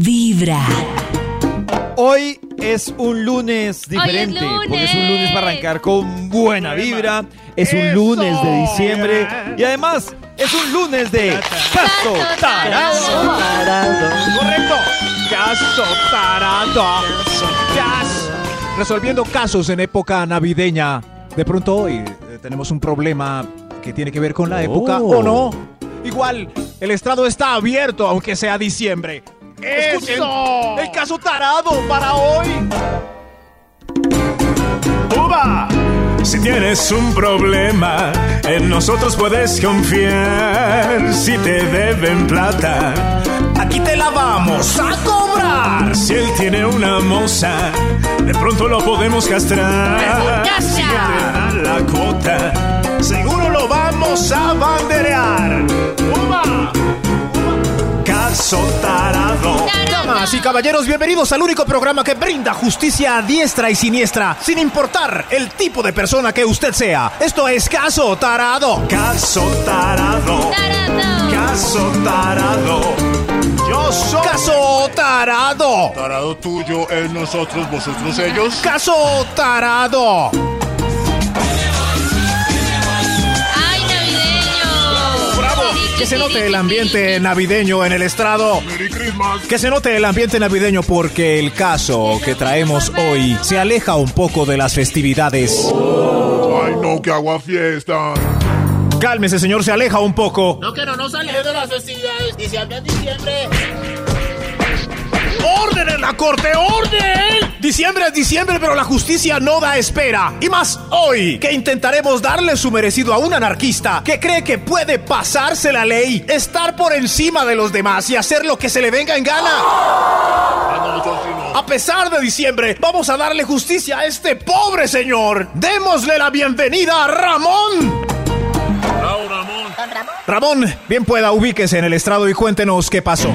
Vibra. Hoy es un lunes diferente, lunes. porque es un lunes para arrancar con buena vibra, es un lunes de diciembre y además es un lunes de Caso Tarado. Correcto. Caso tarado. Cas- Resolviendo casos en época navideña. De pronto hoy eh, tenemos un problema que tiene que ver con la época Oh. o no. Igual, el estrado está abierto aunque sea diciembre. Escuchen El caso tarado para hoy. Uva. Si tienes un problema, en nosotros puedes confiar. Si te deben plata, aquí te la vamos a cobrar. Si él tiene una moza, de pronto lo podemos castrar. Si no te dan la cuota, seguro lo vamos a banderear. Uva. Caso tarado. Damas y caballeros, bienvenidos al único programa que brinda justicia a diestra y siniestra, sin importar el tipo de persona que usted sea. Esto es Caso Tarado. Caso tarado. Tarado. Caso tarado. Yo soy. Caso Tarado. Tarado tuyo es nosotros, vosotros ellos. Caso Tarado. Que se note el ambiente navideño en el estrado. Merry Christmas. Que se note el ambiente navideño porque el caso que traemos hoy se aleja un poco de las festividades. Ay, no, que agua fiesta. Cálmese, señor, se aleja un poco. No quiero no salir de las festividades. Diciembre es diciembre. ¡Orden en la corte! ¡Orden! Diciembre es diciembre, pero la justicia no da espera. Y más hoy, que intentaremos darle su merecido a un anarquista que cree que puede pasarse la ley, estar por encima de los demás y hacer lo que se le venga en gana. Ah. A pesar de diciembre, vamos a darle justicia a este pobre señor. Démosle la bienvenida a Ramón. Bravo, Ramón. Ramón, bien pueda, ubíquese en el estrado y cuéntenos qué pasó.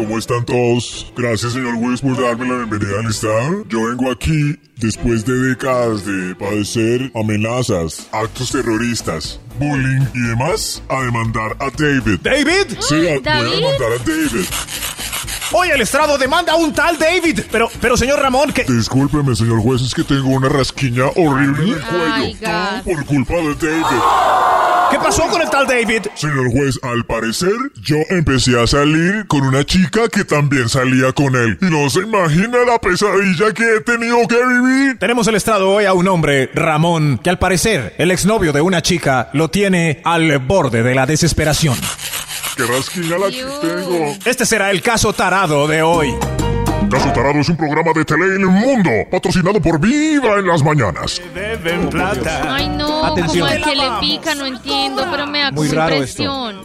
¿Cómo están todos? Gracias, señor juez, por darme la bienvenida al estado. Yo vengo aquí después de décadas de padecer amenazas, actos terroristas, bullying y demás, a demandar a David. ¿David? Sí, a- voy a ¿David? demandar a David. Hoy el estrado demanda a un tal David. Pero, pero señor Ramón, que... Discúlpeme, señor juez, es que tengo una rasquiña horrible en el Ay, cuello. gas. Por culpa de David. ¿Qué pasó con el tal David? Señor juez, al parecer yo empecé a salir con una chica que también salía con él. Y no se imagina la pesadilla que he tenido que vivir. Tenemos el estrado hoy a un hombre, Ramón, que al parecer el exnovio de una chica lo tiene al borde de la desesperación. Qué rasquiña la que tengo. Este será el caso tarado de hoy. Caso Tarado es un programa de tele en el mundo, patrocinado por Viva en las mañanas. Deben plata. Ay, no, Atención. como el que le pica, no entiendo, pero me da Muy raro impresión.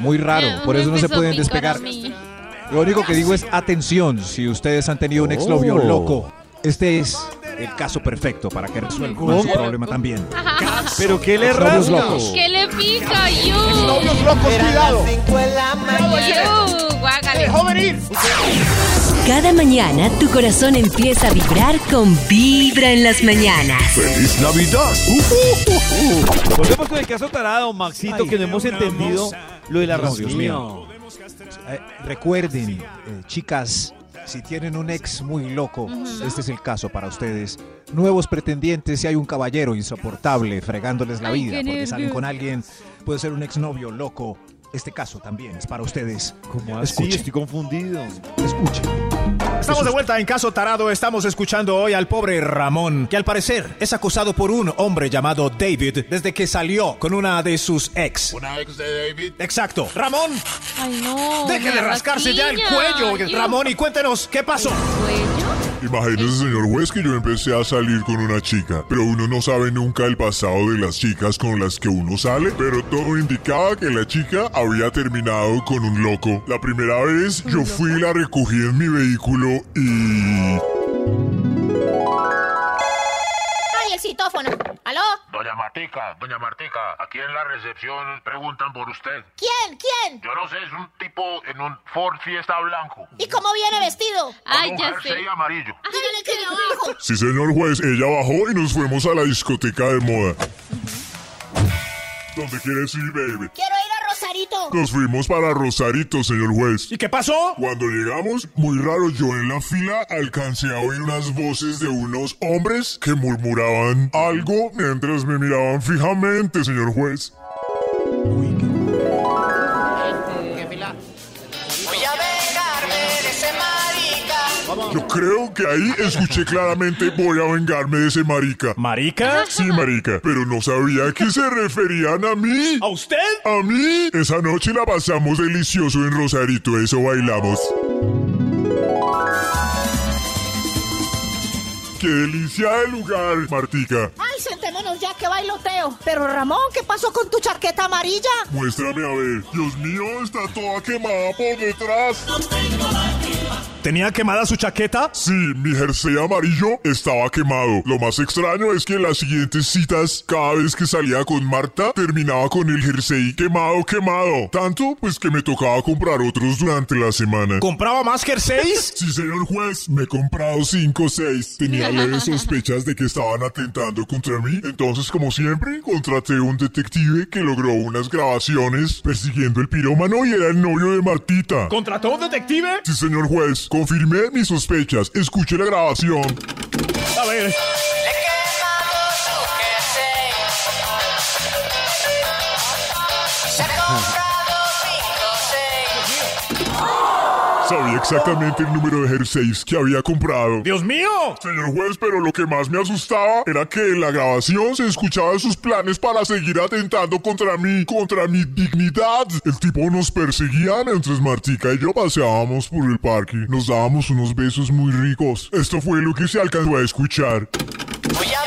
Muy raro, por me eso no se pueden despegar. Lo único que digo es atención, si ustedes han tenido un exnovio Oh. loco, este es el caso perfecto para que resuelvan su problema también. Pero ¿qué le Exnovios rasga? locos. ¿Qué le pica? ¡Yu! Novios locos, cuidado. ¡Guágale! Dejó venir. Cada mañana tu corazón empieza a vibrar con Vibra en las mañanas. ¡Feliz Navidad! Volvemos con el caso tarado, Maxito, que no hemos entendido lo de la No, Dios mío. Eh, recuerden, eh, chicas, si tienen un ex muy loco, este es el caso para ustedes. Nuevos pretendientes, si hay un caballero insoportable fregándoles la Ay, vida porque salen con alguien, puede ser un exnovio loco. Este caso también es para ustedes. ¿Cómo así? Escuchen, Estoy confundido. escuchen. Estamos de vuelta en Caso Tarado. Estamos escuchando hoy al pobre Ramón, que al parecer es acosado por un hombre llamado David desde que salió con una de sus ex. Una ex de David. Exacto. Ramón, Ay, no. deje de rascarse ya el cuello. Ramón, y cuéntenos qué pasó. ¿Cuello? Imagínese, señor juez, que yo empecé a salir con una chica, pero uno no sabe nunca el pasado de las chicas con las que uno sale, pero todo indicaba que la chica había terminado con un loco. La primera vez yo fui y la recogí en mi vehículo y... citófono. ¿Aló? Doña Martica, doña Martica, aquí en la recepción preguntan por usted. ¿Quién? ¿Quién? Yo no sé, es un tipo en un Ford Fiesta blanco. ¿Y cómo viene vestido? Ay, con un ya jersey sé. amarillo. Dígale que de abajo. Sí, señor juez, ella bajó y nos fuimos a la discoteca de moda. ¿Dónde quieres ir, baby? Quiero ir Rosarito Nos fuimos para Rosarito, señor juez. ¿Y qué pasó? Cuando llegamos, muy raro, yo en la fila alcancé a oír unas voces de unos hombres que murmuraban algo mientras me miraban fijamente, señor juez. Yo creo que ahí escuché claramente voy a vengarme de ese marica. ¿Marica? Sí, marica, pero no sabía que se referían a mí. ¿A usted? A mí. Esa noche la pasamos delicioso en Rosarito, eso bailamos. ¡Qué delicia de lugar, Martica! Ay, sentémonos ya que bailoteo. Pero Ramón, ¿qué pasó con tu chaqueta amarilla? Muéstrame a ver. Dios mío, está toda quemada por detrás. ¿Tenía quemada su chaqueta? Sí, mi jersey amarillo estaba quemado. Lo más extraño es que en las siguientes citas, cada vez que salía con Marta, terminaba con el jersey quemado, quemado. Tanto, pues que me tocaba comprar otros durante la semana. ¿Compraba más jerseys? Sí, señor juez, me he comprado cinco o seis. Tenía leves sospechas de que estaban atentando contra mí. Entonces, como siempre, contraté un detective que logró unas grabaciones persiguiendo el pirómano y era el novio de Martita. ¿Contrató un detective? Sí, señor juez, confirmé mis sospechas. Escuche la grabación. A ver. Exactamente el número de jerseys que había comprado. ¡Dios mío! Señor juez, pero lo que más me asustaba era que en la grabación se escuchaban sus planes para seguir atentando contra mí, contra mi dignidad. El tipo nos perseguía mientras Martica y yo paseábamos por el parque. Nos dábamos unos besos muy ricos. Esto fue lo que se alcanzó a escuchar. Voy a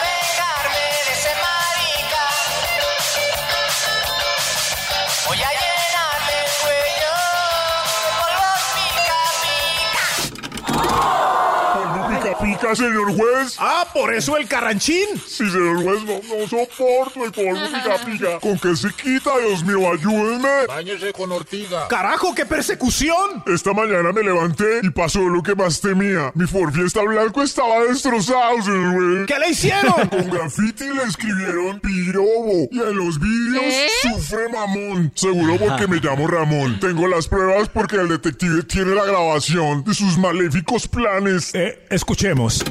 pica, señor juez. Ah, por eso el carranchín. Sí, señor juez, no, no soporto el polvo pica pica. ¿Con qué se quita, Dios mío? Ayúdenme. Báñese con ortiga. ¡Carajo, qué persecución! Esta mañana me levanté y pasó lo que más temía. Mi Ford Fiesta blanco estaba destrozado, señor juez. ¿Qué le hicieron? Con graffiti le escribieron pirobo y en los vídeos ¿Qué? sufre mamón. Seguro porque me llamo Ramón. Tengo las pruebas porque el detective tiene la grabación de sus maléficos planes. Eh, escuchemos.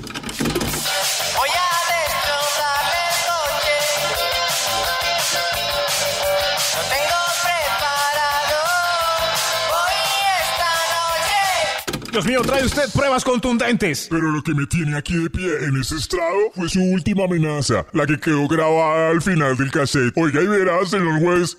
Dios mío, trae usted pruebas contundentes. Pero lo que me tiene aquí de pie en ese estrado fue su última amenaza, la que quedó grabada al final del cassette. Oiga y verás, señor juez.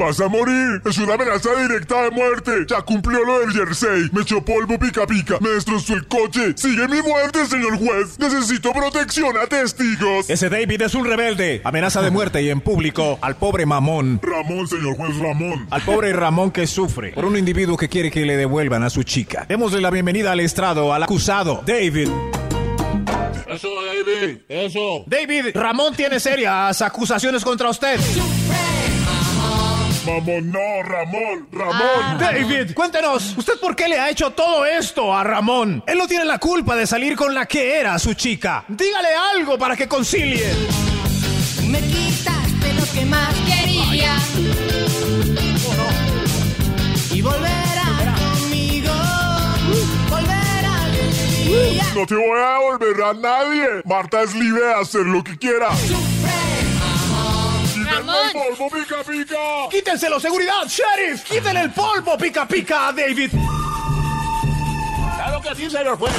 Vas a morir. Es una amenaza directa de muerte. Ya cumplió lo del jersey. Me echó polvo pica pica. Me destrozó el coche. Sigue mi muerte, señor juez. Necesito protección a testigos. Ese David es un rebelde. Amenaza de muerte y en público al pobre mamón. Ramón, señor juez Ramón. Al pobre Ramón que sufre por un individuo que quiere que le devuelvan a su chica. Démosle la bienvenida al estrado, al acusado, David. Eso, David. Eso. David, Ramón tiene serias acusaciones contra usted. Mamón, no, Ramón, Ramón. David, cuéntenos, ¿usted por qué le ha hecho todo esto a Ramón? Él no tiene la culpa de salir con la que era su chica. Dígale algo para que concilie. Me quitaste lo que más quería. Y volverá conmigo. Volverá alegría. No te voy a devolver a nadie. Marta es libre de hacer lo que quiera. Quítenme El polvo pica pica. Quítenselo, seguridad, sheriff. Quítenle el polvo, pica pica a David. Claro que sí, señor juez.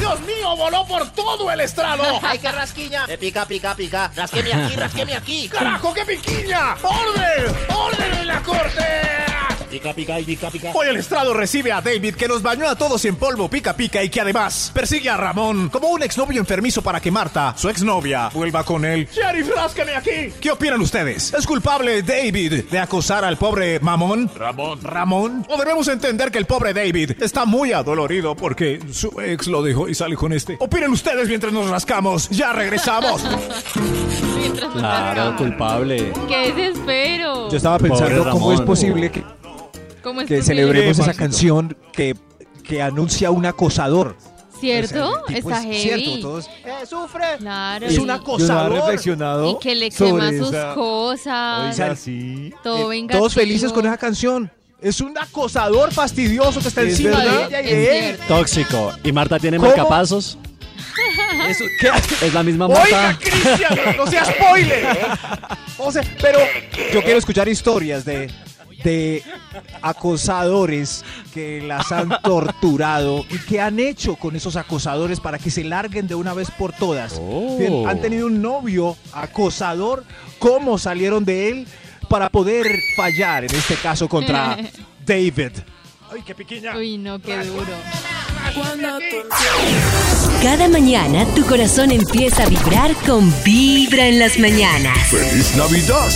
Dios mío, voló por todo el estrado. ¡Ay, qué rasquiña! Me pica, pica, pica. Rasqueme aquí, rasqueme aquí. ¡Carajo, qué piquiña! ¡Orden! ¡Orden en la corte! Pica, pica y pica, pica. Hoy el estrado recibe a David que nos bañó a todos en polvo pica pica y que además persigue a Ramón como un exnovio enfermizo para que Marta, su exnovia, vuelva con él. Sheriff, ráscame aquí. ¿Qué opinan ustedes? ¿Es culpable David de acosar al pobre Mamón? Ramón. Ramón. ¿O debemos entender que el pobre David está muy adolorido porque su ex lo dejó y sale con este? Opinen ustedes mientras nos rascamos. Ya regresamos. Mientras Claro, culpable. ¡Qué desespero! Yo estaba pensando cómo es posible que ¿Cómo es que celebremos ¿Qué, esa canción que, que anuncia un acosador. ¿Cierto? O sea, Está es heavy. cierto, todos- Eh, sufre. Claro. Es y- un Yo no acosador. he reflexionado Y que le quema sus esa- cosas. Oiga, sí. todo Eh, vengativo. todos felices con esa canción. Es un acosador fastidioso que está Es encima de verdad. ella y de él. Tóxico. ¿Y Marta tiene ¿Cómo? marcapasos? Eso, ¿qué hace? Es la misma Oiga, Marta. Cristian, no sea spoiler. O sea, pero yo quiero escuchar historias de, de acosadores que las han torturado y qué han hecho con esos acosadores para que se larguen de una vez por todas. Oh. Han tenido un novio acosador, cómo salieron de él para poder fallar, en este caso contra David. Ay, qué pequeña. Uy, no, qué duro. Cada mañana tu corazón empieza a vibrar con Vibra en las mañanas. ¡Feliz Navidad!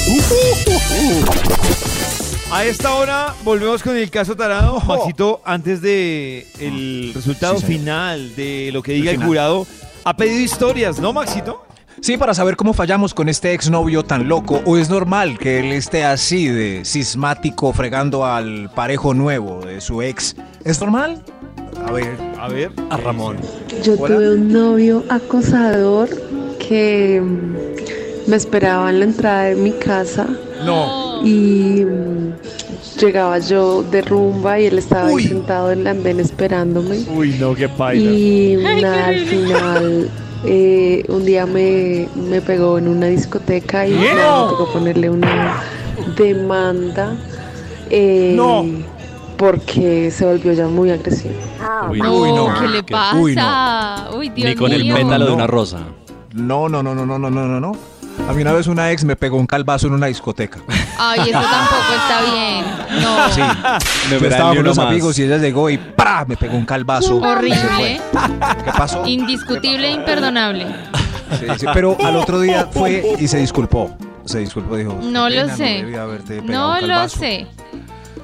A esta hora volvemos con el caso Tarado. Maxito, antes de el resultado Sí, final de lo que diga el jurado, ha pedido historias, ¿no, Maxito? Sí, para saber cómo fallamos con este exnovio tan loco, o es normal que él esté así de sismático fregando al parejo nuevo de su ex. ¿Es normal? A ver, A ver. A Ramón. Yo Hola. tuve un novio acosador que me esperaba en la entrada de mi casa. No. Y mm, llegaba yo de rumba y él estaba ahí sentado en el andén esperándome. Uy, no, qué paila. Y nada, al final. Eh, un día me, me, pegó en una discoteca y yeah. nada, me tocó ponerle una demanda eh, no. porque se volvió ya muy agresivo. Ah, uy, no, ¿qué le pasa? Uy, no. uy Dios Ni con mío. el pétalo de una rosa. No, no, no, no, no, no, no, no. A mí una vez una ex me pegó un calvazo en una discoteca. Ay, eso tampoco está bien. No. Sí. Me Yo estaba con uno unos más. amigos y ella llegó y ¡pra! me pegó un calvazo. Horrible. ¿Qué pasó? Indiscutible e imperdonable. Sí, sí, pero al otro día fue y se disculpó. Se disculpó, dijo. No "Qué lo pena, sé. No un lo calvazo". sé.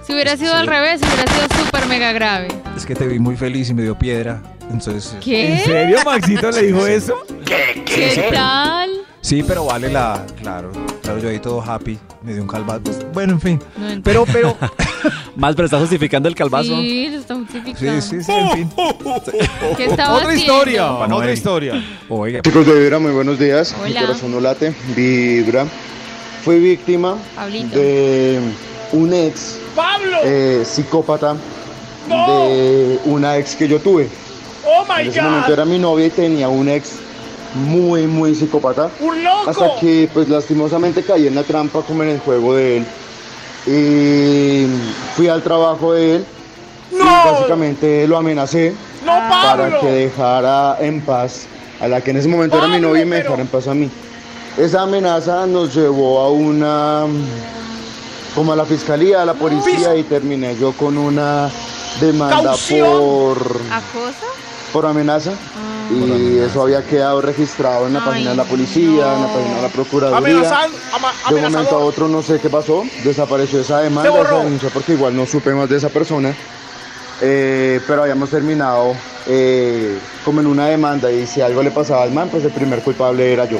Si hubiera sido al revés, hubiera sido súper mega grave. Es que te vi muy feliz y me dio piedra. Entonces. ¿En ¿Qué? serio, Maxito le dijo eso? ¿Qué tal? Sí, pero vale la. Claro, claro, yo ahí todo happy. Me dio un calvazo. Bueno, en fin. No. Pero, pero. Mal, pero está justificando el calvazo. Sí, lo está justificando. Sí, sí, sí, en fin. ¿Qué estaba Otra haciendo? historia, otra historia. Oiga, Chicos de Vibra, muy buenos días. Mi Hola. corazón no late. Vibra. Fui víctima Pablito. de un ex eh, psicópata de una ex que yo tuve. ¡Oh, my En ese momento era mi novia y tenía un ex muy, muy psicópata. ¡Un loco! Hasta que, pues, lastimosamente caí en la trampa como en el juego de él. Y fui al trabajo de él. Y básicamente lo amenacé ¡No, para que dejara en paz a la que en ese momento era mi novia y me pero- dejara en paz a mí. Esa amenaza nos llevó a una como a la fiscalía, a la policía y terminé yo con una demanda ¡Caución! por ¿Acosa? por amenaza y eso había quedado registrado en la Ay, página de la policía, no. en la página de la procuraduría. Amenazan, ama- De un momento a otro no sé qué pasó, desapareció esa demanda, esa denuncia porque igual no supe más de esa persona, Eh, pero habíamos terminado eh, como en una demanda y si algo le pasaba al man, pues el primer culpable era yo.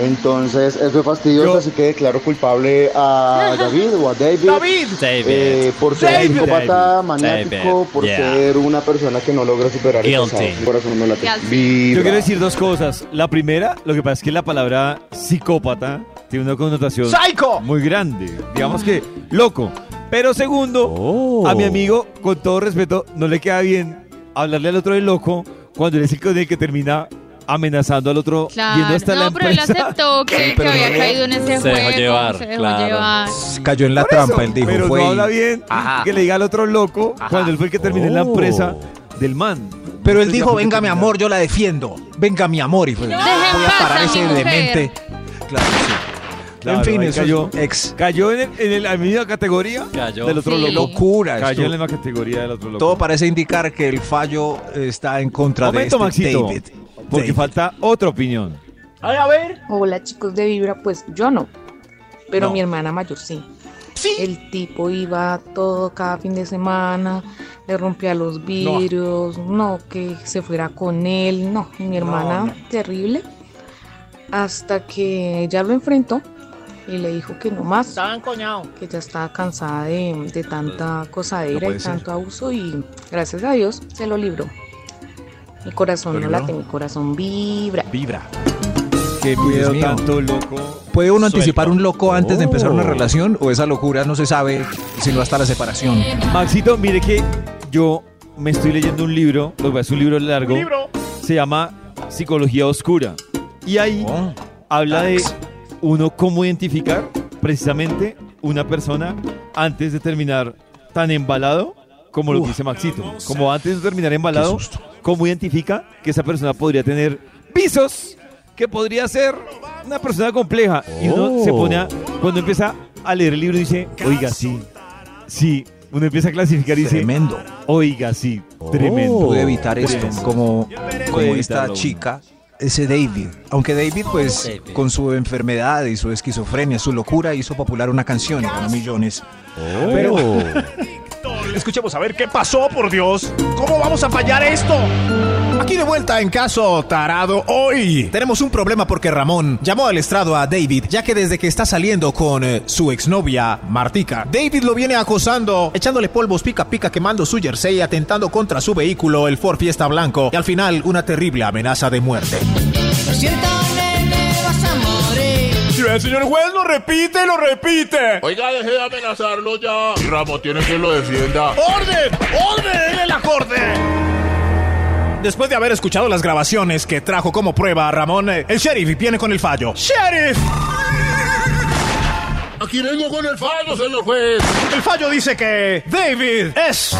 Entonces eso fue fastidioso, Yo- así que declaro culpable a David o a David. David. David. eh, por ser David. psicópata, David. maniático, por Yeah. ser una persona que no logra superar el pasado. Mi corazón no late. Yo quiero decir dos cosas. La primera, lo que pasa es que la palabra psicópata tiene una connotación ¡Psycho! muy grande. Digamos que loco. Pero segundo, Oh. a mi amigo, con todo respeto, no le queda bien hablarle al otro de loco cuando él es el que termina amenazando al otro Claro. yendo hasta la no, pero él empresa. aceptó que, que pero había no- caído en ese Se juego. dejó llevar, se dejó claro. llevar. cayó en la Por eso, trampa, él dijo. pero fue no habla bien Ajá. que le diga al otro loco cuando él fue el que terminó en la Oh. empresa del man. Pero él dijo, venga mi amor, yo la defiendo. Venga mi amor. Y fue, No. voy a parar ese demente. Claro, sí. Claro, en fin, eso cayó. ex. Cayó en, el- en el- la misma categoría Cayó. del otro Sí. loco. Locura. Cayó esto. en la misma categoría del otro loco. Todo parece indicar que el fallo está en contra Momento, de este Maxito, David. Porque falta otra opinión. Ay, a ver. Hola chicos de Vibra, pues yo no, pero No. mi hermana mayor sí. Sí. El tipo iba todo cada fin de semana, le rompía los vidrios, no, que se fuera con él, no, mi hermana, terrible. Hasta que ella lo enfrentó y le dijo que no más, Estaba encoñado. que ya estaba cansada de, de tanta cosadera y ser. tanto abuso y gracias a Dios se lo libró. Mi corazón ¿Lo no late, mi corazón vibra. Vibra. Qué miedo tanto, loco. ¿Puede uno anticipar un loco antes de empezar una Oh. relación o esa locura no se sabe sino hasta la separación? Maxito, mire que yo me estoy leyendo un libro, lo que pasa es un libro largo. Se llama Psicología Oscura. Y ahí Oh. habla de uno cómo identificar precisamente una persona antes de terminar tan embalado como lo que dice Maxito. Como antes de terminar embalado, cómo identifica que esa persona podría tener visos, que podría ser una persona compleja. Y uno Oh. se pone a, cuando empieza a leer el libro dice, oiga, sí, sí. Uno empieza a clasificar y dice, Tremendo. oiga, sí, tremendo. Pude evitar esto, como, como esta chica, ese David. Aunque David, pues, David. con su enfermedad y su esquizofrenia, su locura, hizo popular una canción y ganó millones. Pero Escuchemos a ver qué pasó, por Dios. ¿Cómo vamos a fallar esto? Aquí de vuelta en caso tarado hoy. Tenemos un problema porque Ramón llamó al estrado a David, ya que desde que está saliendo con eh, su exnovia Martica, David lo viene acosando, echándole polvos pica pica, quemando su jersey, atentando contra su vehículo, el Ford Fiesta Blanco, y al final una terrible amenaza de muerte. Lo siento, Si el señor juez lo repite, lo repite. Oiga, deje de amenazarlo ya. Y Ramos tiene que lo defienda. ¡Orden! ¡Orden en la corte! Después de haber escuchado las grabaciones que trajo como prueba a Ramón, eh, el sheriff viene con el fallo. ¡Sheriff! Aquí vengo con el fallo, señor juez. El fallo dice que David es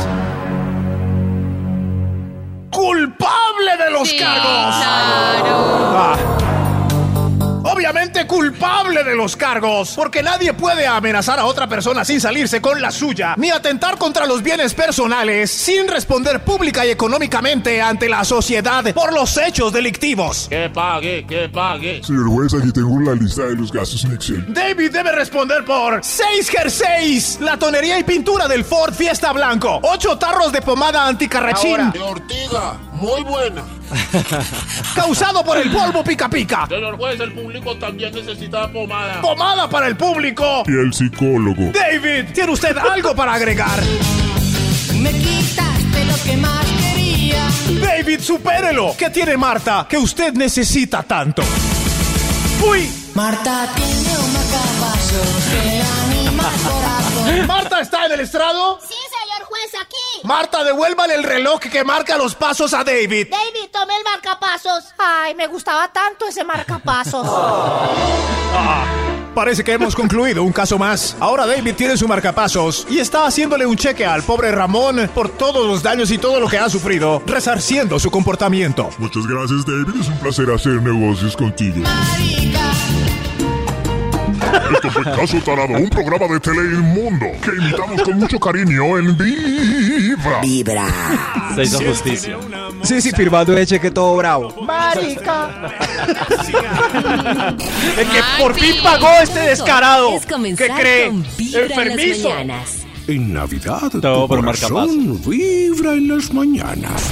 culpable de los Sí, cargos. claro. Culpable de los cargos, porque nadie puede amenazar a otra persona sin salirse con la suya, ni atentar contra los bienes personales sin responder pública y económicamente ante la sociedad por los hechos delictivos. Que pague, que pague. Señor juez, aquí tengo la lista de los gastos en Excel. David debe responder por 6 jerseys, la tonería y pintura del Ford Fiesta Blanco, 8 tarros de pomada anticarrachín, De ortiga, muy buena. causado por el polvo pica pica, Señor juez, el público también necesita pomada. pomada para el público. Y el psicólogo. David, ¿tiene usted algo para agregar? Me quitaste lo que más quería. David, supérelo. ¿Qué tiene Marta que usted necesita tanto? ¡Uy! Marta tiene un macapazo que anima el corazón. ¿Marta está en el estrado? Sí, aquí. Marta, devuélvale el reloj que marca los pasos a David. David, tome el marcapasos. Ay, me gustaba tanto ese marcapasos. Ah, parece que hemos concluido un caso más. Ahora David tiene su marcapasos y está haciéndole un cheque al pobre Ramón por todos los daños y todo lo que ha sufrido, resarciendo su comportamiento. Muchas gracias, David. Es un placer hacer negocios contigo. Esto fue Caso Tarado, un programa de Teleinmundo que imitamos con mucho cariño en Vibra. Se hizo justicia. sí, sí, firmando el cheque todo bravo. Marica. El que por fin pagó este descarado. ¿Qué cree? Vibra en Enfermizo. mañanas. En Navidad, Todo tu por corazón vibra en las mañanas.